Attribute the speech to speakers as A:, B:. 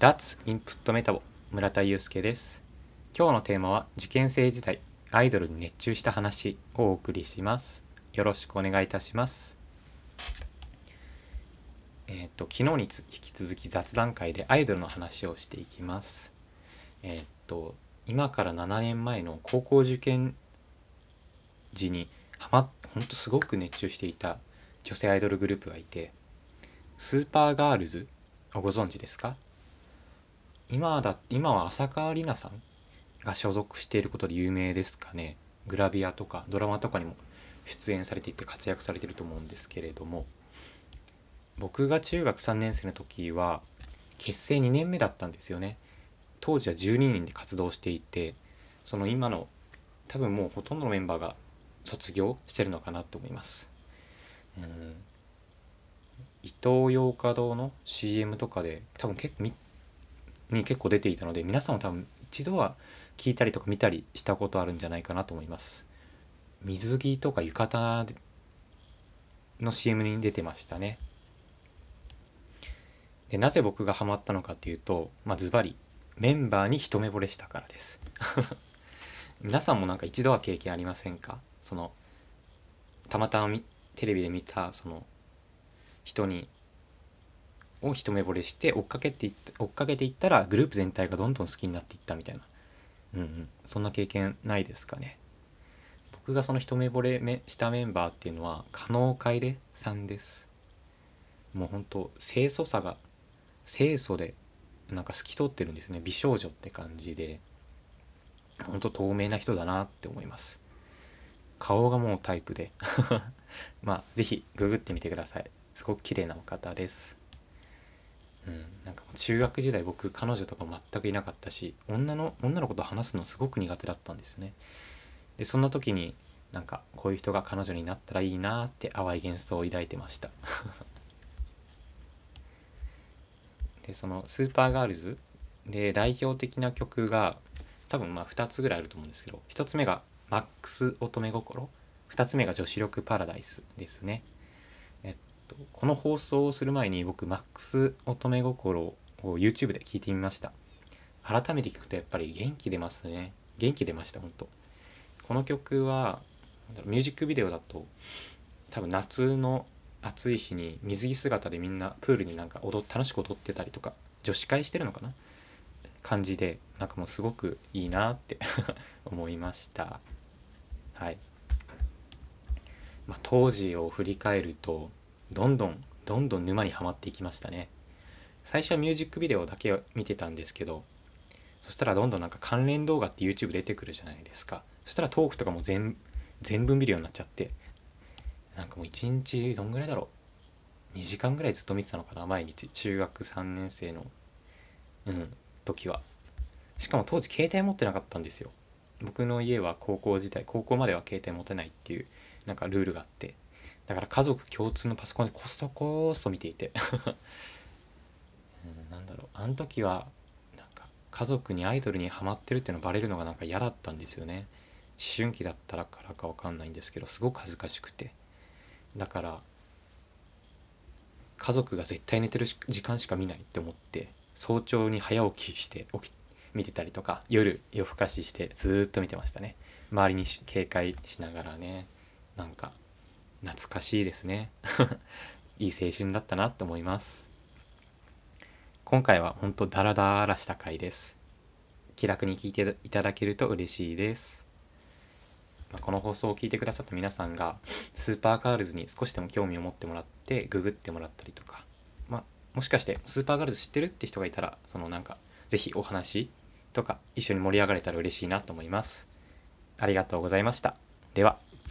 A: 脱インプットメタボ村田祐介です。今日のテーマは受験生時代アイドルに熱中した話をお送りします。よろしくお願いいたします。えっ、と昨日に引き続き雑談会でアイドルの話をしていきます。えっ、と今から7年前の高校受験時にはまほんとすごく熱中していた女性アイドルグループがいてスーパーガールズをご存知ですか？今だ今は浅川里奈さんが所属していることで有名ですかね。グラビアとかドラマとかにも出演されていて活躍されてると思うんですけれども。僕が中学3年生の時は結成2年目だったんですよね。当時は12人で活動していてその今の多分もうほとんどのメンバーが卒業してるのかなと思います。うん。伊東洋華堂の CM とかで多分結構に結構出ていたので皆さんも多分一度は聞いたりとか見たりしたことあるんじゃないかなと思います。水着とか浴衣の CM に出てましたね。でなぜ僕がハマったのかっていうとまあズバリメンバーに一目惚れしたからです。皆さんもなんか一度は経験ありませんか？そのたまたまテレビで見たその人にを一目惚れして追っかけていった追っかけていったらグループ全体がどんどん好きになっていったみたいな。うんうん。そんな経験ないですかね。僕がその一目惚れしたメンバーっていうのは加納楓さんです。もうほんと清楚さが清楚でなんか透き通ってるんですね。美少女って感じで。ほんと透明な人だなって思います。顔がもうタイプで。まあ是非ググってみてください。すごく綺麗なお方です。うん、なんか中学時代僕彼女とか全くいなかったし女の女の子と話すのすごく苦手だったんですよね。でそんな時になんかこういう人が彼女になったらいいなって淡い幻想を抱いてました。でそのスーパーガールズで代表的な曲が多分まあ2つぐらいあると思うんですけど1つ目が「マックス乙女心」2つ目が「女子力パラダイス」ですね。とこの放送をする前に僕マックス乙女心を YouTube で聞いてみました。改めて聞くとやっぱり元気出ますね。元気出ました本当。この曲はミュージックビデオだと多分夏の暑い日に水着姿でみんなプールになんか踊楽しく踊ってたりとか女子会してるのかな？感じでなんかもうすごくいいなって 思いました。はい、まあ、当時を振り返るとどんどんどんどん沼にはまっていきましたね。最初はミュージックビデオだけを見てたんですけどそしたらどんどんなんか関連動画って YouTube 出てくるじゃないですか。そしたらトークとかも全全部見るようになっちゃってなんかもう一日どんぐらいだろう。2時間ぐらいずっと見てたのかな毎日。中学3年生のうん時は。しかも当時携帯持ってなかったんですよ。僕の家は高校時代高校までは携帯持てないっていうなんかルールがあって。だから家族共通のパソコンでこそこそ見ていて。うん、なんだろう。あの時はなんか家族にアイドルにハマってるっていうのバレるのがなんか嫌だったんですよね。思春期だったらからかわかんないんですけどすごく恥ずかしくて。だから家族が絶対寝てる時間しか見ないって思って早朝に早起きして起き見てたりとか夜夜更かししてずっと見てましたね。周りに警戒しながらね。なんか懐かしいですね。いい青春だったなと思います。今回は本当ダラダラした回です。気楽に聞いていただけると嬉しいです、ま、この放送を聞いてくださった皆さんがスーパーガールズに少しでも興味を持ってもらってググってもらったりとか。まあもしかしてスーパーガールズ知ってるって人がいたらそのなんか是非お話とか一緒に盛り上がれたら嬉しいなと思います。ありがとうございました。では。